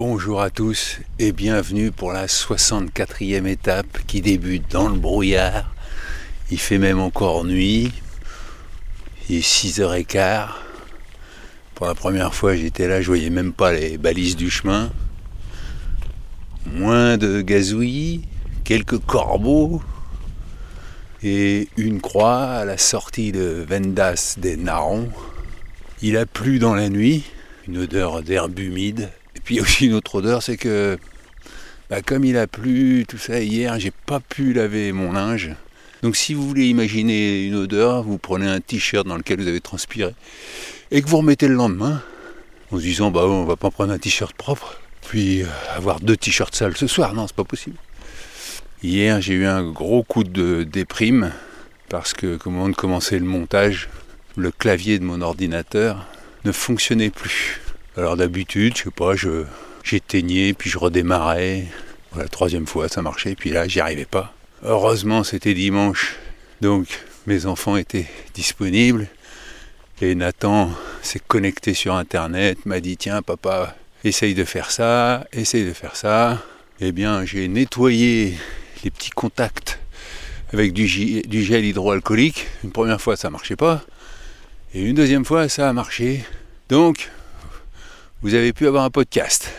Bonjour à tous et bienvenue pour la 64e étape qui débute dans le brouillard. Il fait même encore nuit. Il est 6h15. Pour la première fois j'étais là, je voyais même pas les balises du chemin. Moins de gazouillis, quelques corbeaux et une croix à la sortie de Vendas des Narons. Il a plu dans la nuit, une odeur d'herbe humide puis aussi une autre odeur, c'est que bah, comme il a plu, tout ça hier, j'ai pas pu laver mon linge. Donc si vous voulez imaginer une odeur, vous prenez un t-shirt dans lequel vous avez transpiré et que vous remettez le lendemain en se disant bah on va pas prendre un t-shirt propre, puis euh, avoir deux t-shirts sales ce soir, non c'est pas possible. Hier j'ai eu un gros coup de déprime parce que comment on commençait le montage, le clavier de mon ordinateur ne fonctionnait plus. Alors d'habitude, je sais pas, je, j'éteignais, puis je redémarrais. La troisième fois, ça marchait, puis là, j'y arrivais pas. Heureusement, c'était dimanche, donc mes enfants étaient disponibles. Et Nathan s'est connecté sur Internet, m'a dit Tiens, papa, essaye de faire ça, essaye de faire ça. Eh bien, j'ai nettoyé les petits contacts avec du, du gel hydroalcoolique. Une première fois, ça marchait pas. Et une deuxième fois, ça a marché. Donc, vous avez pu avoir un podcast.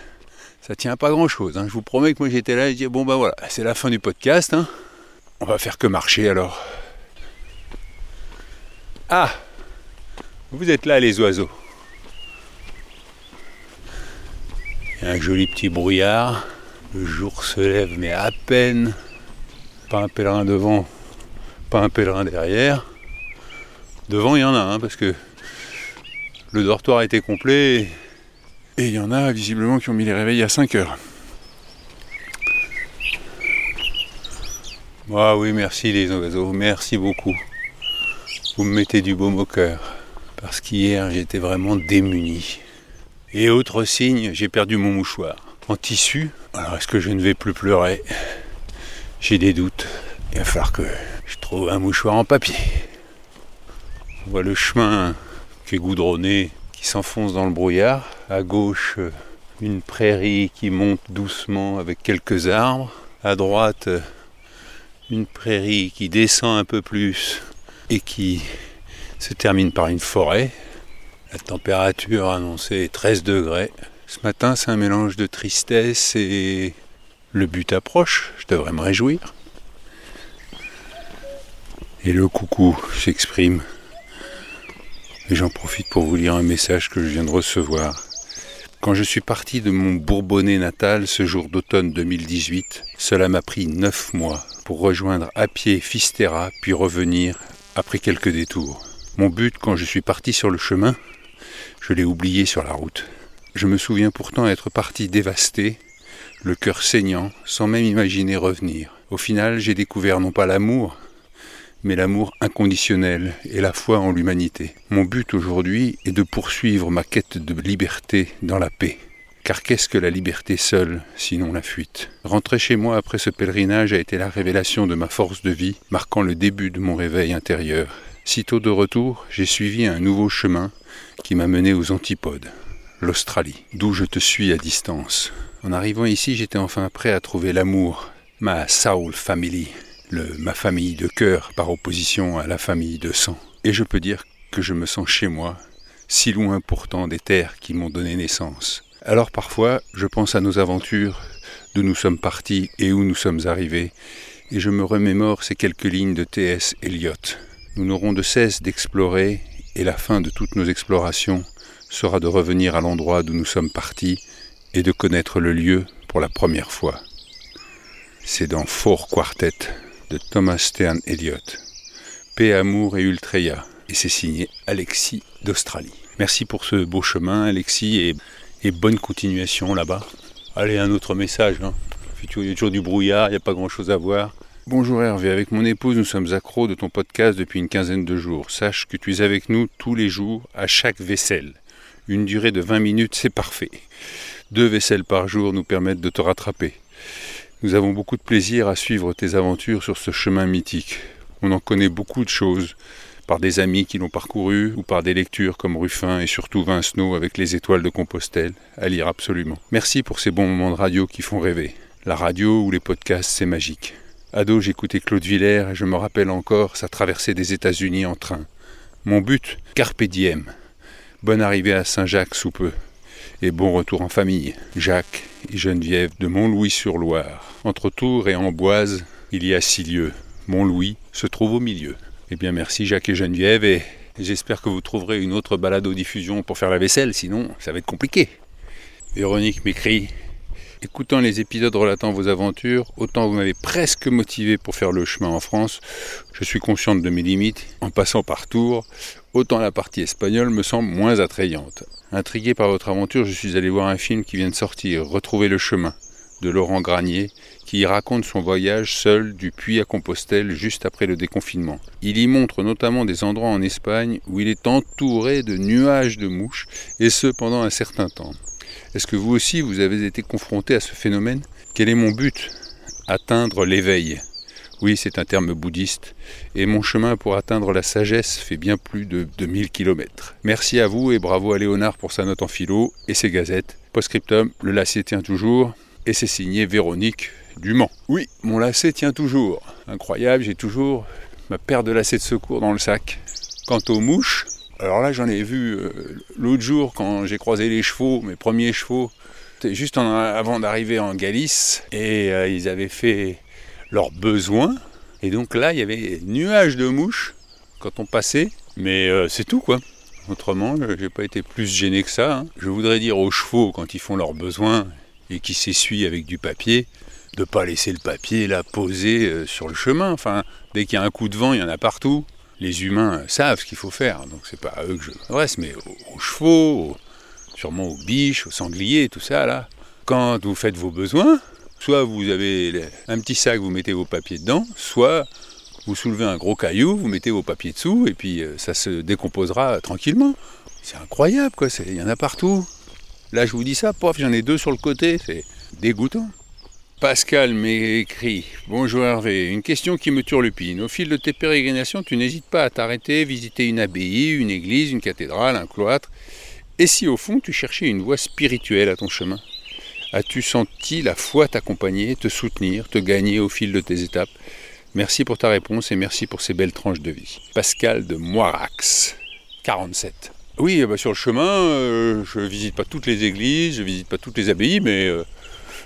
Ça tient pas grand chose. Hein. Je vous promets que moi j'étais là et je dis bon ben voilà, c'est la fin du podcast. Hein. On va faire que marcher alors. Ah Vous êtes là les oiseaux. Il y a un joli petit brouillard. Le jour se lève mais à peine. Pas un pèlerin devant, pas un pèlerin derrière. Devant il y en a un hein, parce que le dortoir était complet. Et il y en a visiblement qui ont mis les réveils à 5 heures. Ah oui, merci les oiseaux, merci beaucoup. Vous me mettez du baume au cœur. Parce qu'hier, j'étais vraiment démuni. Et autre signe, j'ai perdu mon mouchoir. En tissu, alors est-ce que je ne vais plus pleurer? J'ai des doutes. Il va falloir que je trouve un mouchoir en papier. On voit le chemin qui est goudronné s'enfonce dans le brouillard. À gauche, euh, une prairie qui monte doucement avec quelques arbres. À droite, euh, une prairie qui descend un peu plus et qui se termine par une forêt. La température annoncée est 13 degrés. Ce matin, c'est un mélange de tristesse et le but approche. Je devrais me réjouir. Et le coucou s'exprime et j'en profite pour vous lire un message que je viens de recevoir. Quand je suis parti de mon Bourbonnais natal ce jour d'automne 2018, cela m'a pris neuf mois pour rejoindre à pied Fisterra puis revenir après quelques détours. Mon but quand je suis parti sur le chemin, je l'ai oublié sur la route. Je me souviens pourtant être parti dévasté, le cœur saignant, sans même imaginer revenir. Au final, j'ai découvert non pas l'amour, mais l'amour inconditionnel et la foi en l'humanité. Mon but aujourd'hui est de poursuivre ma quête de liberté dans la paix. Car qu'est-ce que la liberté seule, sinon la fuite? Rentrer chez moi après ce pèlerinage a été la révélation de ma force de vie, marquant le début de mon réveil intérieur. Sitôt de retour, j'ai suivi un nouveau chemin qui m'a mené aux antipodes, l'Australie, d'où je te suis à distance. En arrivant ici, j'étais enfin prêt à trouver l'amour, ma soul family, ma famille de cœur par opposition à la famille de sang. Et je peux dire que je me sens chez moi, si loin pourtant des terres qui m'ont donné naissance. Alors parfois, je pense à nos aventures, d'où nous sommes partis et où nous sommes arrivés, et je me remémore ces quelques lignes de T.S. Eliot. Nous n'aurons de cesse d'explorer, et la fin de toutes nos explorations sera de revenir à l'endroit d'où nous sommes partis et de connaître le lieu pour la première fois. C'est dans Four Quartet de Thomas Stern Eliot. Paix, amour et ultreya. Et c'est signé Alexis d'Australie. Merci pour ce beau chemin, Alexis, et, bonne continuation là-bas. Allez, un autre message. Hein. Il y a toujours du brouillard, il n'y a pas grand-chose à voir. Bonjour Hervé, avec mon épouse, nous sommes accros de ton podcast depuis une quinzaine de jours. Sache que tu es avec nous tous les jours, à chaque vaisselle. Une durée de 20 minutes, c'est parfait. Deux vaisselles par jour nous permettent de te rattraper. Nous avons beaucoup de plaisir à suivre tes aventures sur ce chemin mythique. On en connaît beaucoup de choses, par des amis qui l'ont parcouru ou par des lectures comme Ruffin et surtout Vincenot avec les étoiles de Compostelle, à lire absolument. Merci pour ces bons moments de radio qui font rêver. La radio ou les podcasts, c'est magique. Ado, j'écoutais Claude Villers et je me rappelle encore sa traversée des États-Unis en train. Mon but, carpe diem. Bonne arrivée à Saint-Jacques sous peu. Et bon retour en famille. Jacques et Geneviève de Montlouis-sur-Loire. Entre Tours et Amboise, il y a six lieues. Montlouis se trouve au milieu. Eh bien merci Jacques et Geneviève et j'espère que vous trouverez une autre balade aux diffusion pour faire la vaisselle, sinon ça va être compliqué. Véronique m'écrit Écoutant les épisodes relatant vos aventures, autant vous m'avez presque motivé pour faire le chemin en France, je suis consciente de mes limites. En passant par Tours, autant la partie espagnole me semble moins attrayante. Intrigué par votre aventure, je suis allé voir un film qui vient de sortir, Retrouver le chemin, de Laurent Granier, qui y raconte son voyage seul du Puy à Compostelle juste après le déconfinement. Il y montre notamment des endroits en Espagne où il est entouré de nuages de mouches, et ce pendant un certain temps. Est-ce que vous aussi vous avez été confronté à ce phénomène? Quel est mon but? Atteindre l'éveil. Oui, c'est un terme bouddhiste, et mon chemin pour atteindre la sagesse fait bien plus de 2000 km. Merci à vous et bravo à Léonard pour sa note en philo et ses gazettes. Postscriptum, le lacet tient toujours, et c'est signé Véronique du Mans. Oui, mon lacet tient toujours. Incroyable, j'ai toujours ma paire de lacets de secours dans le sac. Quant aux mouches, alors là j'en ai vu euh, l'autre jour quand j'ai croisé les chevaux, mes premiers chevaux, juste avant d'arriver en Galice, et euh, ils avaient fait leurs besoins. Et donc là, il y avait nuages de mouches quand on passait, mais euh, c'est tout quoi. Autrement, j'ai pas été plus gêné que ça. Hein. Je voudrais dire aux chevaux quand ils font leurs besoins et qui s'essuient avec du papier, de pas laisser le papier là poser euh, sur le chemin. Enfin, dès qu'il y a un coup de vent, il y en a partout. Les humains savent ce qu'il faut faire, donc c'est pas à eux que je m'adresse, mais aux, chevaux, sûrement aux biches, aux sangliers, tout ça là. Quand vous faites vos besoins, soit vous avez un petit sac, vous mettez vos papiers dedans, soit vous soulevez un gros caillou, vous mettez vos papiers dessous, et puis euh, ça se décomposera tranquillement. C'est incroyable, quoi. Il y en a partout. Là, je vous dis ça, pof, j'en ai deux sur le côté. C'est dégoûtant. Pascal m'écrit Bonjour Hervé, une question qui me turlupine. Au fil de tes pérégrinations, tu n'hésites pas à t'arrêter, visiter une abbaye, une église, une cathédrale, un cloître. Et si au fond tu cherchais une voie spirituelle à ton chemin? As-tu senti la foi t'accompagner, te soutenir, te gagner au fil de tes étapes? Merci pour ta réponse et merci pour ces belles tranches de vie. Pascal de Moirax, 47. Oui, bah sur le chemin, euh, je visite pas toutes les églises, je visite pas toutes les abbayes, mais euh,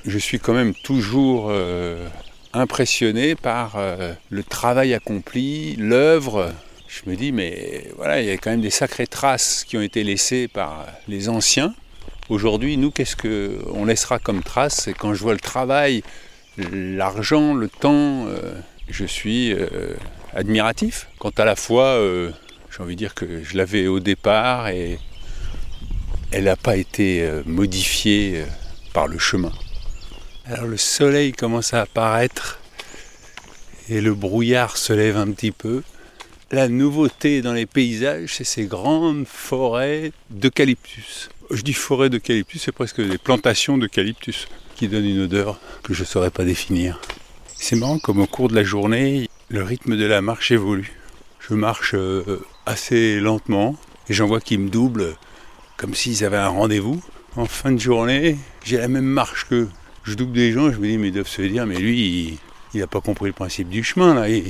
je suis quand même toujours euh, impressionné par euh, le travail accompli, l'œuvre. Je me dis, mais voilà, il y a quand même des sacrées traces qui ont été laissées par les anciens. Aujourd'hui, nous, qu'est-ce qu'on laissera comme trace Et quand je vois le travail, l'argent, le temps, euh, je suis admiratif. Quant à la foi, j'ai envie de dire que je l'avais au départ et elle n'a pas été modifiée par le chemin. Alors le soleil commence à apparaître et le brouillard se lève un petit peu. La nouveauté dans les paysages, c'est ces grandes forêts d'eucalyptus. Je dis forêt d'eucalyptus, c'est presque des plantations d'eucalyptus qui donnent une odeur que je ne saurais pas définir. C'est marrant comme au cours de la journée, le rythme de la marche évolue. Je marche euh, assez lentement et j'en vois qui me doublent comme s'ils avaient un rendez-vous. En fin de journée, j'ai la même marche qu'eux je double des gens, je me dis, mais ils doivent se dire, mais lui, il n'a pas compris le principe du chemin, là. Il,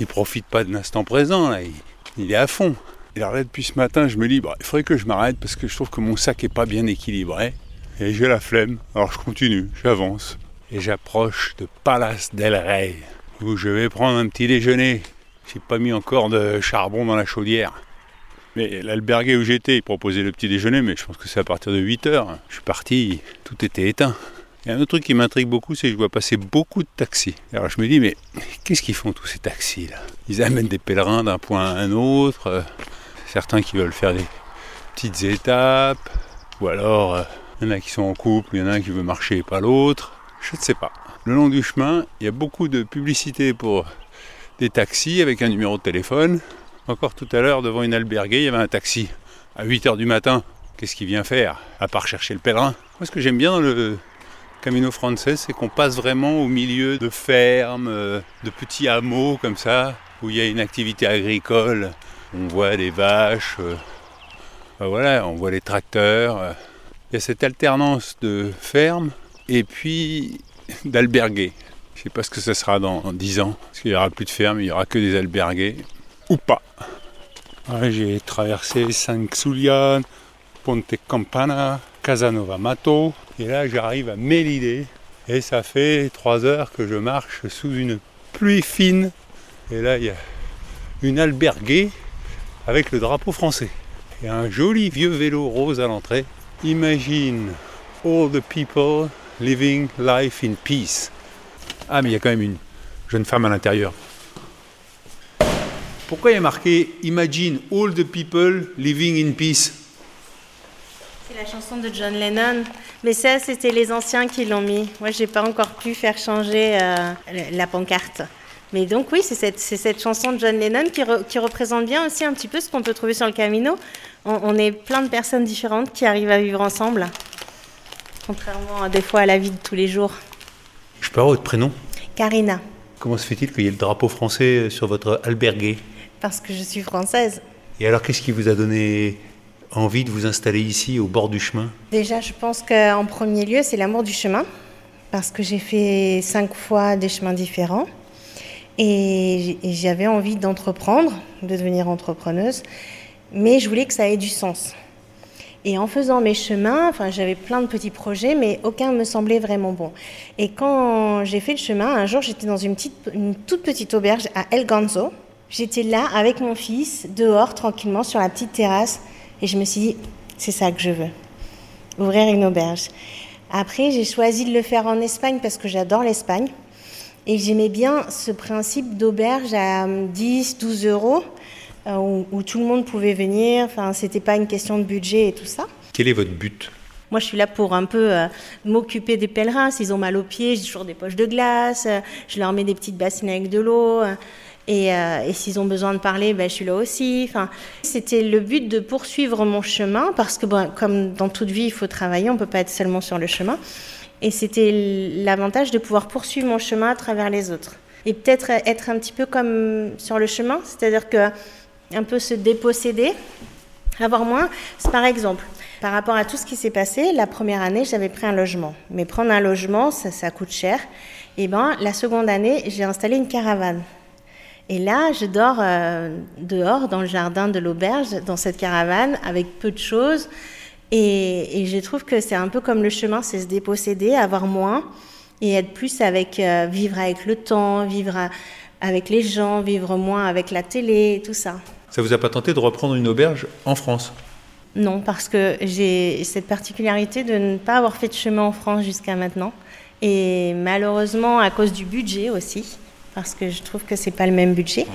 ne profite pas de l'instant présent, là. Il, est à fond. Alors là, depuis ce matin, je me dis, bah, il faudrait que je m'arrête parce que je trouve que mon sac est pas bien équilibré. Et j'ai la flemme. Alors je continue, j'avance. Et j'approche de Palace del Rey, où je vais prendre un petit déjeuner. J'ai pas mis encore de charbon dans la chaudière. Mais l'albergue où j'étais, il proposait le petit déjeuner, mais je pense que c'est à partir de 8 heures. Je suis parti, tout était éteint. Il y a un autre truc qui m'intrigue beaucoup, c'est que je vois passer beaucoup de taxis. Alors je me dis, mais qu'est-ce qu'ils font tous ces taxis là Ils amènent des pèlerins d'un point à un autre, euh, certains qui veulent faire des petites étapes, ou alors euh, il y en a qui sont en couple, il y en a un qui veut marcher et pas l'autre, je ne sais pas. Le long du chemin, il y a beaucoup de publicité pour des taxis avec un numéro de téléphone. Encore tout à l'heure, devant une albergue, il y avait un taxi à 8h du matin. Qu'est-ce qu'il vient faire À part chercher le pèlerin? Moi, ce que j'aime bien dans le, Camino Frances, c'est qu'on passe vraiment au milieu de fermes, euh, de petits hameaux comme ça, où il y a une activité agricole On voit des vaches, euh, voilà, on voit les tracteurs. euh. Il y a cette alternance de ferme et puis d'albergués. Je ne sais pas ce que ça sera dans 10 ans, parce qu'il n'y aura plus de ferme, il n'y aura que des albergués, ou pas. J'ai traversé San Xulian, Ponte Campana, Casanova Mato, et là j'arrive à Mélidé, et ça fait 3 heures que je marche sous une pluie fine, et là il y a une alberguée avec le drapeau français. Et un joli vieux vélo rose à l'entrée. Imagine all the people living life in peace. Ah, mais il y a quand même une jeune femme à l'intérieur. Pourquoi il y a marqué Imagine all the people living in peace? C'est la chanson de John Lennon. Mais ça, c'était les anciens qui l'ont mis. Moi, j'ai pas encore pu faire changer euh, la pancarte. Mais donc oui, c'est cette, chanson de John Lennon qui, re- qui représente bien aussi un petit peu ce qu'on peut trouver sur le Camino. On, on est plein de personnes différentes qui arrivent à vivre ensemble, contrairement à des fois à la vie de tous les jours. Je peux avoir votre prénom? Karina, Comment se fait-il qu'il y ait le drapeau français sur votre albergué parce que je suis française. Et alors, qu'est-ce qui vous a donné envie de vous installer ici, au bord du chemin Déjà, je pense qu'en premier lieu, c'est l'amour du chemin, parce que j'ai fait cinq fois des chemins différents. Et j'avais envie d'entreprendre, de devenir entrepreneuse, mais je voulais que ça ait du sens. Et en faisant mes chemins, enfin, j'avais plein de petits projets, mais aucun me semblait vraiment bon. Et quand j'ai fait le chemin, un jour, j'étais dans une, petite, une toute petite auberge à El Ganzo. J'étais là avec mon fils, dehors, tranquillement, sur la petite terrasse, et je me suis dit, c'est ça que je veux ouvrir une auberge. Après, j'ai choisi de le faire en Espagne parce que j'adore l'Espagne. Et j'aimais bien ce principe d'auberge à euh, 10, 12 euros, euh, où, où tout le monde pouvait venir. Enfin, c'était pas une question de budget et tout ça. Quel est votre but? Moi, je suis là pour un peu euh, m'occuper des pèlerins. S'ils ont mal aux pieds, j'ai toujours des poches de glace. euh, je leur mets des petites bassines avec de l'eau. Euh, et, s'ils ont besoin de parler, ben, je suis là aussi. Enfin, c'était le but de poursuivre mon chemin parce que, bon, comme dans toute vie, il faut travailler. On peut pas être seulement sur le chemin. Et c'était l'avantage de pouvoir poursuivre mon chemin à travers les autres. Et peut-être être un petit peu comme sur le chemin, c'est-à-dire que un peu se déposséder, avoir moins. Par exemple, par rapport à tout ce qui s'est passé, la première année, j'avais pris un logement. Mais prendre un logement, ça, ça coûte cher. Et ben, la seconde année, j'ai installé une caravane. Et là, je dors euh, dehors, dans le jardin de l'auberge, dans cette caravane, avec peu de choses. Et, et je trouve que c'est un peu comme le chemin, c'est se déposséder, avoir moins, et être plus avec, euh, vivre avec le temps, vivre à- avec les gens, vivre moins avec la télé, tout ça. Ça vous a pas tenté de reprendre une auberge en France? Non, parce que j'ai cette particularité de ne pas avoir fait de chemin en France jusqu'à maintenant. Et malheureusement, à cause du budget aussi, parce que je trouve que c'est pas le même budget.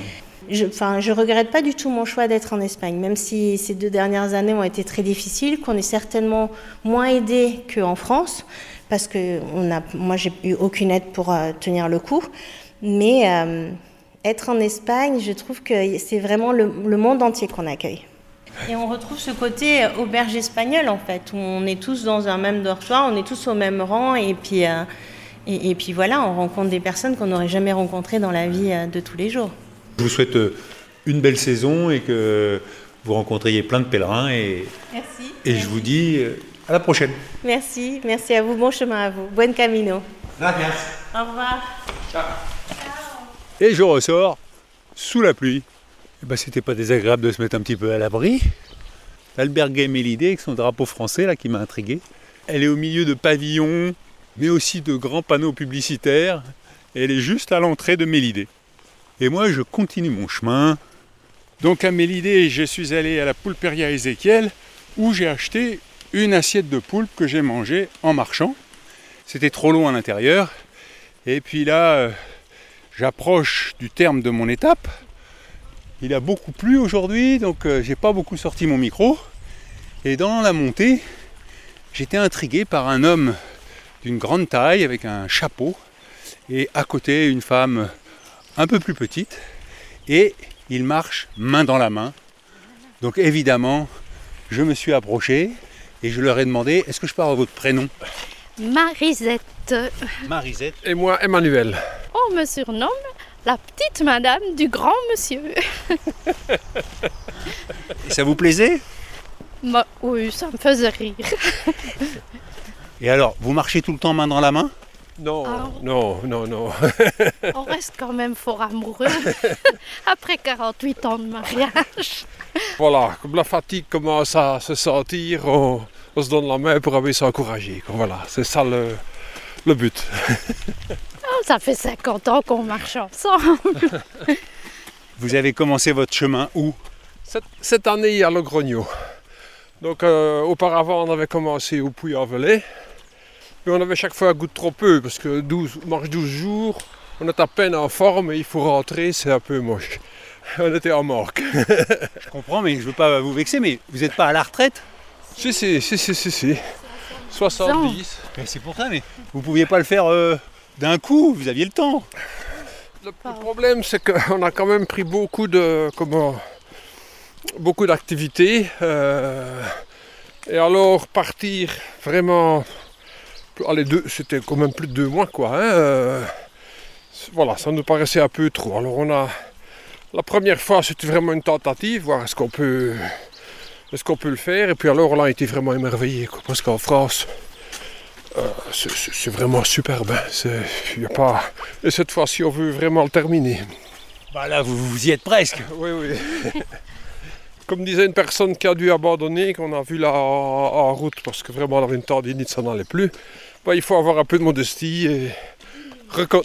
Je, enfin, je regrette pas du tout mon choix d'être en Espagne, même si ces deux dernières années ont été très difficiles, qu'on est certainement moins aidé qu'en France, parce que on a, moi, j'ai eu aucune aide pour euh, tenir le coup. Mais euh, être en Espagne, je trouve que c'est vraiment le, le monde entier qu'on accueille. Et on retrouve ce côté euh, auberge espagnole en fait, où on est tous dans un même dortoir, on est tous au même rang et puis, euh, et, et puis voilà, on rencontre des personnes qu'on n'aurait jamais rencontrées dans la vie euh, de tous les jours. Je vous souhaite euh, une belle saison et que vous rencontriez plein de pèlerins et, Merci. et je vous dis euh, à la prochaine. Merci, merci à vous, bon chemin à vous, buen camino. Gracias. Au revoir. Et je ressors sous la pluie. Eh ben, c'était pas désagréable de se mettre un petit peu à l'abri. L'albergue Mélidée avec son drapeau français là qui m'a intrigué. Elle est au milieu de pavillons, mais aussi de grands panneaux publicitaires. Elle est juste à l'entrée de Mélidée. Et moi, je continue mon chemin. Donc à Mélidée, je suis allé à la Poulperia Ézéchiel où j'ai acheté une assiette de poulpe que j'ai mangée en marchant. C'était trop long à l'intérieur. Et puis là, euh, j'approche du terme de mon étape. Il a beaucoup plu aujourd'hui, donc euh, j'ai pas beaucoup sorti mon micro. Et dans la montée, j'étais intrigué par un homme d'une grande taille avec un chapeau et à côté une femme un peu plus petite. Et il marche main dans la main. Donc évidemment, je me suis approché et je leur ai demandé est-ce que je avoir votre prénom? Marisette. Marisette. Et moi, Emmanuel. On me surnomme la petite madame du grand monsieur. Et ça vous plaisait? Oui, ça me faisait rire. Et alors, vous marchez tout le temps main dans la main? Non, Ah. non, non, non. On reste quand même fort amoureux après 48 ans de mariage. Voilà, comme la fatigue commence à se sentir, on, on se donne la main pour aller s'encourager. Voilà, c'est ça le, le but. Oh, ça fait 50 ans qu'on marche ensemble. Vous avez commencé votre chemin où? Cette, cette année, à Le Grogno. Donc, euh, auparavant, on avait commencé au Puy-en-Velay. Mais on avait chaque fois un goût de trop peu, parce que 12, on marche 12 jours, on est à peine en forme et il faut rentrer, c'est un peu moche. On était en manque. Je comprends, mais je ne veux pas vous vexer, mais vous n'êtes pas à la retraite? Si, si, si, si, si, si. 70. Mais C'est pour ça, mais vous ne pouviez pas le faire euh, d'un coup, vous aviez le temps. Le, le problème, c'est qu'on a quand même pris beaucoup de comment beaucoup d'activités. euh, et alors partir vraiment, allez deux, c'était quand même plus de deux mois quoi. hein, euh, voilà, ça nous paraissait un peu trop. Alors on a la première fois, c'était vraiment une tentative, voir est-ce qu'on peut qu'on peut le faire. Et puis alors on a été vraiment émerveillé, quoi, parce qu'en France. euh, c'est- vraiment superbe. hein, y a pas... Et cette fois-ci, on veut vraiment le terminer. Bah là, vous, vous y êtes presque. Oui, oui. Comme disait une personne qui a dû abandonner, qu'on a vu là en, route parce que vraiment elle avait une tendinite, ça n'allait plus, bah, il faut avoir un peu de modestie et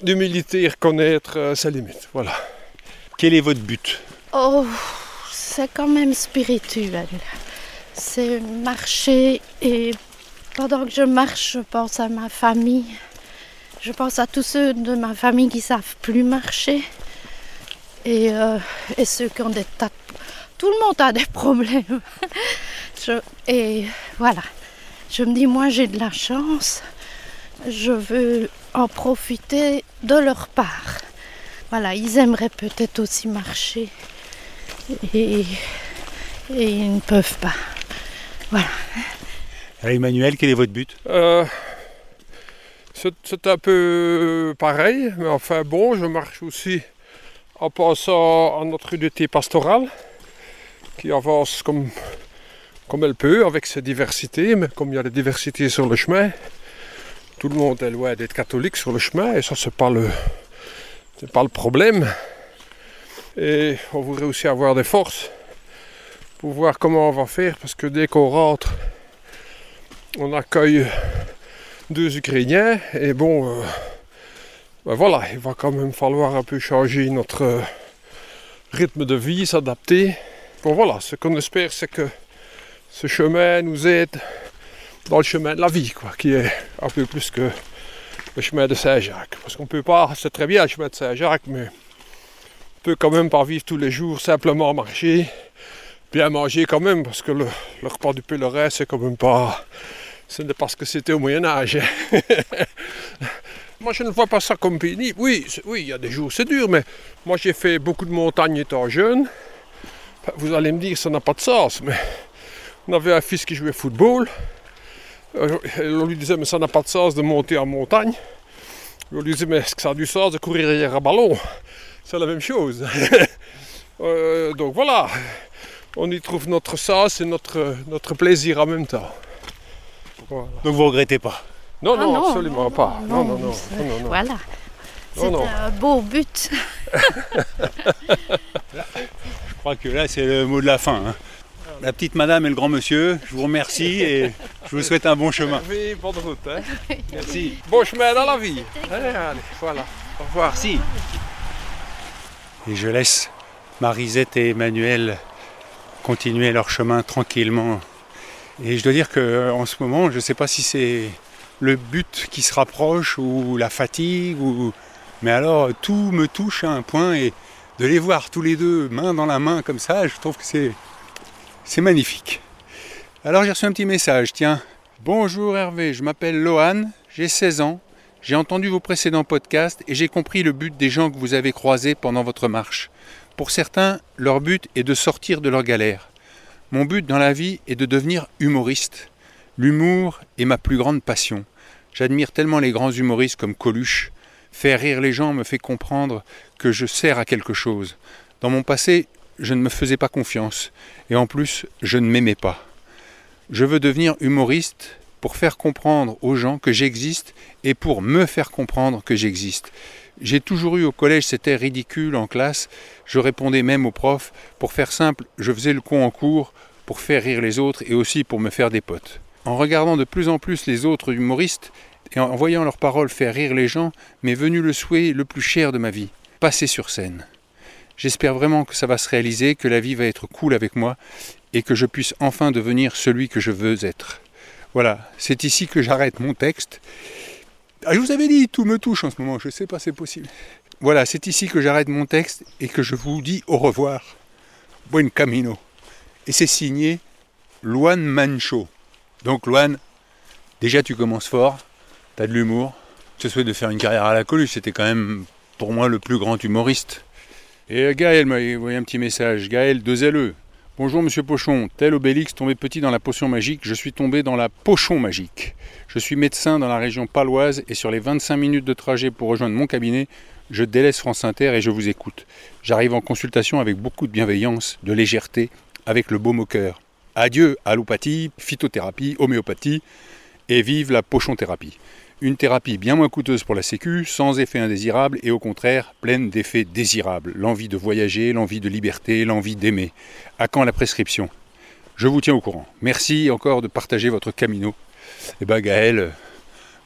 d'humilité reconnaître euh, ses limites. Voilà. Quel est votre but? Oh, c'est quand même spirituel. C'est marcher et pendant que je marche, je pense à ma famille. Je pense à tous ceux de ma famille qui savent plus marcher et, euh, et ceux qui ont des tas. de- Tout le monde a des problèmes. Je- et voilà. Je me dis, moi j'ai de la chance. Je veux en profiter de leur part. Voilà, ils aimeraient peut-être aussi marcher et, et ils ne peuvent pas. Alors, Emmanuel, quel est votre but? Euh, c'est un peu pareil, mais enfin bon, je marche aussi en passant à notre unité pastorale qui avance comme, comme elle peut avec ses diversités, mais comme il y a des diversités sur le chemin, tout le monde est loin d'être catholique sur le chemin et ça c'est pas le c'est pas le problème. Et on voudrait aussi avoir des forces pour voir comment on va faire parce que dès qu'on rentre on accueille deux Ukrainiens et bon, euh, ben voilà, il va quand même falloir un peu changer notre euh, rythme de vie, s'adapter. Voilà, ce qu'on espère c'est que ce chemin nous aide dans le chemin de la vie, quoi, qui est un peu plus que le chemin de Saint-Jacques. Parce qu'on peut pas, c'est très bien le chemin de Saint-Jacques, mais on peut quand même pas vivre tous les jours simplement marcher, bien manger quand même, parce que le, repas du pèlerin c'est quand même pas ce n'est pas ce que c'était au Moyen Âge. moi, je ne vois pas ça comme pénible. Oui, oui, il y a des jours, c'est dur, mais moi, j'ai fait beaucoup de montagnes étant jeune. Vous allez me dire, ça n'a pas de sens, mais on avait un fils qui jouait au football. Euh, et on lui disait, mais ça n'a pas de sens de monter en montagne. Et on lui disait, mais est-ce que ça a du sens de courir derrière un ballon? C'est la même chose. Euh, donc voilà, on y trouve notre sens et notre, notre plaisir en même temps. Voilà. Donc vous regrettez pas? Non, Ah non, non, absolument non, pas. Non, non, non, non. c'est- non, non, non. Voilà. C'est un beau but. Crois que là, c'est le mot de la fin. hein. La petite madame et le grand monsieur, je vous remercie et je vous souhaite un bon chemin. Oui, bonne route. Hein. Merci. Bon chemin dans la vie. Allez, allez, voilà. Au revoir. Merci. Et je laisse Marisette et Emmanuel continuer leur chemin tranquillement. Et je dois dire que en ce moment, je ne sais pas si c'est le but qui se rapproche ou la fatigue ou mais alors tout me touche à un point et de les voir tous les deux main dans la main comme ça, je trouve que c'est magnifique. Alors j'ai reçu un petit message, tiens. Bonjour Hervé, je m'appelle Lohan, j'ai 16 ans. J'ai entendu vos précédents podcasts et j'ai compris le but des gens que vous avez croisés pendant votre marche. Pour certains, leur but est de sortir de leur galère. Mon but dans la vie est de devenir humoriste. L'humour est ma plus grande passion. J'admire tellement les grands humoristes comme Coluche, Faire rire les gens me fait comprendre que je sers à quelque chose. Dans mon passé, je ne me faisais pas confiance, et en plus, je ne m'aimais pas. Je veux devenir humoriste pour faire comprendre aux gens que j'existe et pour me faire comprendre que j'existe. J'ai toujours eu au collège cet air ridicule en classe, je répondais même aux profs, pour faire simple, je faisais le con en cours, pour faire rire les autres et aussi pour me faire des potes. En regardant de plus en plus les autres humoristes et en voyant leurs paroles faire rire les gens, m'est venu le souhait le plus cher de ma vie, passer sur scène. J'espère vraiment que ça va se réaliser, que la vie va être cool avec moi et que je puisse enfin devenir celui que je veux être. Voilà, c'est ici que j'arrête mon texte. Ah, je vous avais dit, tout me touche en ce moment, je ne sais pas, c'est possible. Voilà, c'est ici que j'arrête mon texte et que je vous dis au revoir. Buen camino. Et c'est signé Luan Mancho. Donc Luan, déjà tu commences fort, tu as de l'humour. Je te souhaite de faire une carrière à la Coluche, c'était quand même pour moi le plus grand humoriste. Et Gaël m'a envoyé un petit message. Gaël, deux LE. Bonjour Monsieur Pochon, tel Obélix tombé petit dans la potion magique, je suis tombé dans la pochon magique. Je suis médecin dans la région paloise et sur les 25 minutes de trajet pour rejoindre mon cabinet, je délaisse France Inter et je vous écoute. J'arrive en consultation avec beaucoup de bienveillance, de légèreté, avec le beau au cœur. Adieu allopathie, phytothérapie, homéopathie et vive la pochon-thérapie. Une thérapie bien moins coûteuse pour la Sécu, sans effet indésirable et au contraire pleine d'effets désirables. L'envie de voyager, l'envie de liberté, l'envie d'aimer. À quand la prescription? Je vous tiens au courant. Merci encore de partager votre camino. Et eh ben Gaël,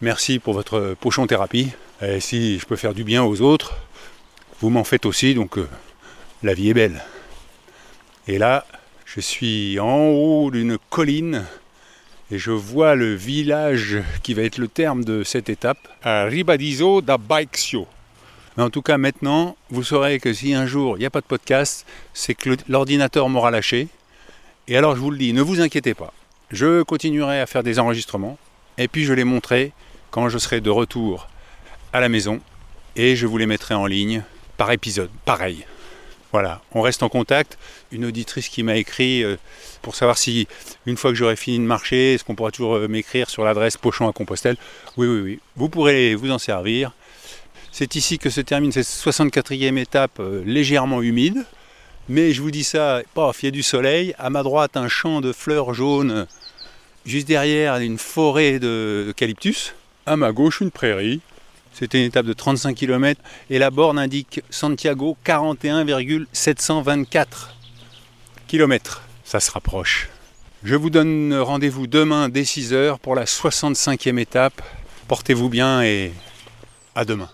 merci pour votre pochon thérapie. Et si je peux faire du bien aux autres, vous m'en faites aussi, donc euh, la vie est belle. Et là, je suis en haut d'une colline et je vois le village qui va être le terme de cette étape, à Ribadizo da Baixio. Mais en tout cas, maintenant, vous saurez que si un jour il n'y a pas de podcast, c'est que l'ordinateur m'aura lâché. Et alors, je vous le dis, ne vous inquiétez pas. Je continuerai à faire des enregistrements. Et puis, je les montrerai quand je serai de retour à la maison. Et je vous les mettrai en ligne par épisode, pareil. Voilà, on reste en contact. Une auditrice qui m'a écrit euh, pour savoir si, une fois que j'aurai fini de marcher, est-ce qu'on pourra toujours euh, m'écrire sur l'adresse Pochon à Compostelle? Oui, oui, oui. Vous pourrez vous en servir. C'est ici que se termine cette 64e étape euh, légèrement humide. Mais je vous dis ça, paf, il y a du soleil. À ma droite, un champ de fleurs jaunes. Juste derrière, une forêt d'eucalyptus. À ma gauche, une prairie. C'était une étape de 35 km et la borne indique Santiago 41,724 km. Ça se rapproche. Je vous donne rendez-vous demain dès 6h pour la 65e étape. Portez-vous bien et à demain.